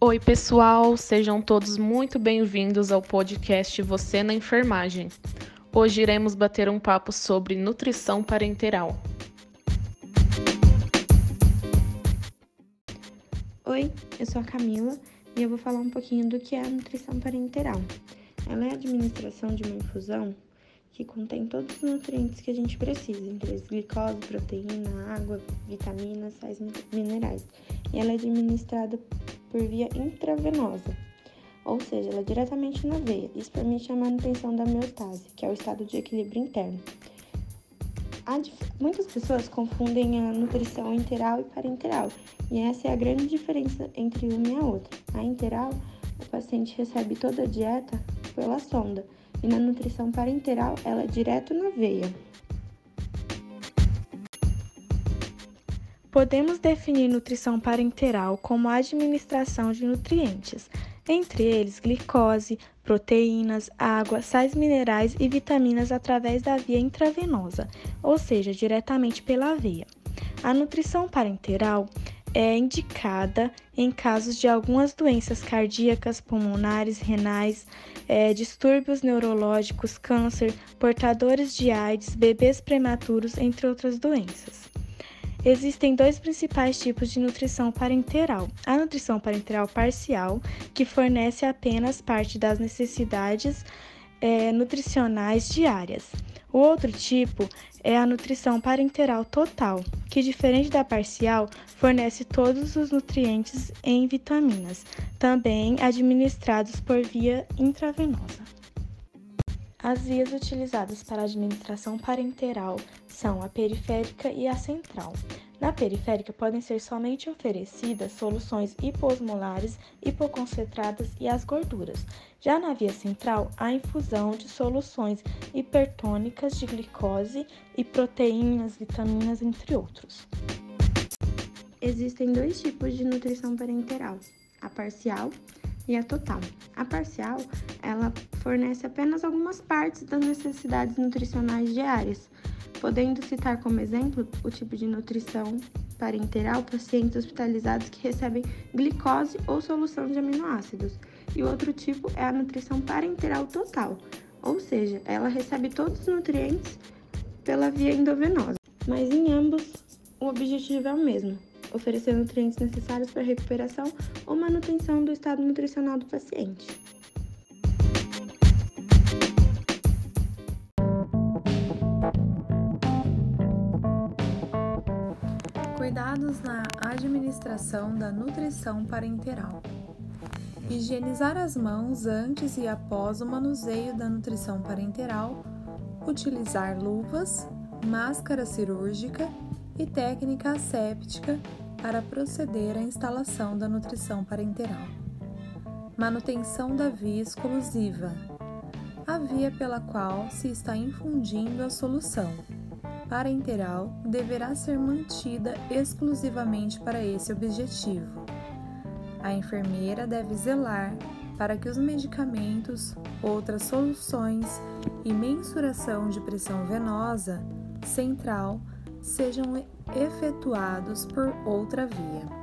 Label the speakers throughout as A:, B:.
A: Oi, pessoal, sejam todos muito bem-vindos ao podcast Você na Enfermagem. Hoje iremos bater um papo sobre nutrição parenteral.
B: Oi, eu sou a Camila e eu vou falar um pouquinho do que é a nutrição parenteral. Ela é a administração de uma infusão que contém todos os nutrientes que a gente precisa, entre eles glicose, proteína, água, vitaminas, sais minerais. E ela é administrada por via intravenosa, ou seja, ela é diretamente na veia. Isso permite a manutenção da homeostase, que é o estado de equilíbrio interno. Muitas pessoas confundem a nutrição enteral e parenteral, e essa é a grande diferença entre uma e a outra. A enteral, o paciente recebe toda a dieta pela sonda, e na nutrição parenteral ela é direto na veia.
C: Podemos definir nutrição parenteral como a administração de nutrientes, entre eles glicose, proteínas, água, sais minerais e vitaminas através da via intravenosa, ou seja, diretamente pela veia. A nutrição parenteral é indicada em casos de algumas doenças cardíacas, pulmonares, renais, é, distúrbios neurológicos, câncer, portadores de AIDS, bebês prematuros, entre outras doenças. Existem dois principais tipos de nutrição parenteral: a nutrição parenteral parcial, que fornece apenas parte das necessidades é, nutricionais diárias. O outro tipo é a nutrição parenteral total, que, diferente da parcial, fornece todos os nutrientes em vitaminas, também administrados por via intravenosa. As vias utilizadas para a administração parenteral são a periférica e a central. Na periférica podem ser somente oferecidas soluções hiposmolares, hipoconcentradas e as gorduras. Já na via central, a infusão de soluções hipertônicas de glicose e proteínas, vitaminas, entre outros.
B: Existem dois tipos de nutrição parenteral: a parcial e a total. A parcial, ela fornece apenas algumas partes das necessidades nutricionais diárias, podendo citar como exemplo o tipo de nutrição parenteral pacientes hospitalizados que recebem glicose ou solução de aminoácidos. E o outro tipo é a nutrição parenteral total, ou seja, ela recebe todos os nutrientes pela via endovenosa. Mas em ambos, o objetivo é o mesmo: oferecer nutrientes necessários para a recuperação ou manutenção do estado nutricional do paciente.
D: Cuidados na administração da nutrição parenteral. Higienizar as mãos antes e após o manuseio da nutrição parenteral, utilizar luvas, máscara cirúrgica e técnica asséptica para proceder à instalação da nutrição parenteral. Manutenção da via exclusiva a via pela qual se está infundindo a solução parenteral deverá ser mantida exclusivamente para esse objetivo. A enfermeira deve zelar para que os medicamentos, outras soluções e mensuração de pressão venosa central sejam efetuados por outra via.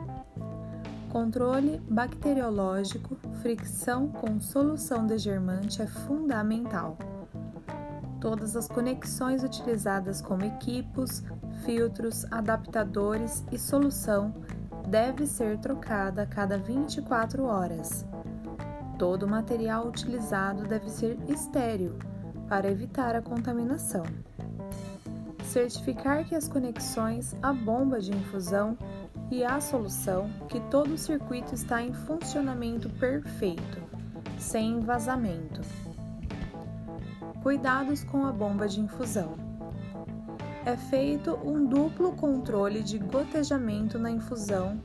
D: Controle bacteriológico, fricção com solução degermante é fundamental. Todas as conexões utilizadas como equipos, filtros, adaptadores e solução deve ser trocada a cada 24 horas. Todo o material utilizado deve ser estéril para evitar a contaminação certificar que as conexões à bomba de infusão e à solução, que todo o circuito está em funcionamento perfeito, sem vazamento. Cuidados com a bomba de infusão. É feito um duplo controle de gotejamento na infusão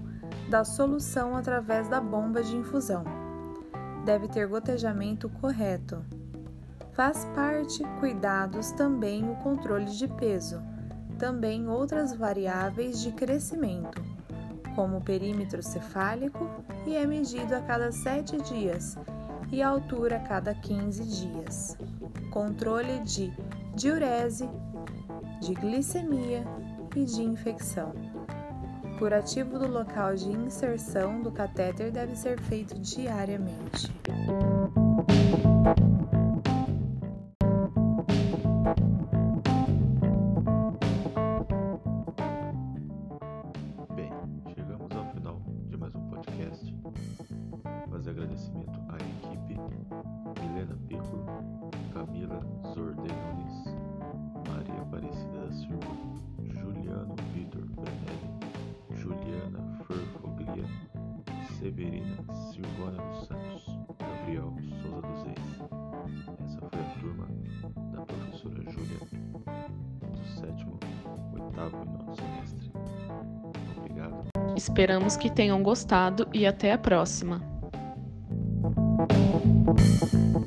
D: da solução através da bomba de infusão. Deve ter gotejamento correto Faz parte cuidados também o controle de peso, também outras variáveis de crescimento, como o perímetro cefálico, e é medido a cada 7 dias e altura a cada 15 dias. Controle de diurese, de glicemia e de infecção. depurativo do local de inserção do catéter deve ser feito diariamente.
E: À equipe Milena Piccolo, Camila Zordenones, Maria Aparecida da Silva, Juliano Vitor Branelli, Juliana Ferfoglia, Severina Silvana dos Santos, Gabriel Souza dos Reis. Essa foi a turma da professora Júlia do sétimo, oitavo e nono semestre. Obrigado.
A: Esperamos que tenham gostado e até a próxima. Thank you.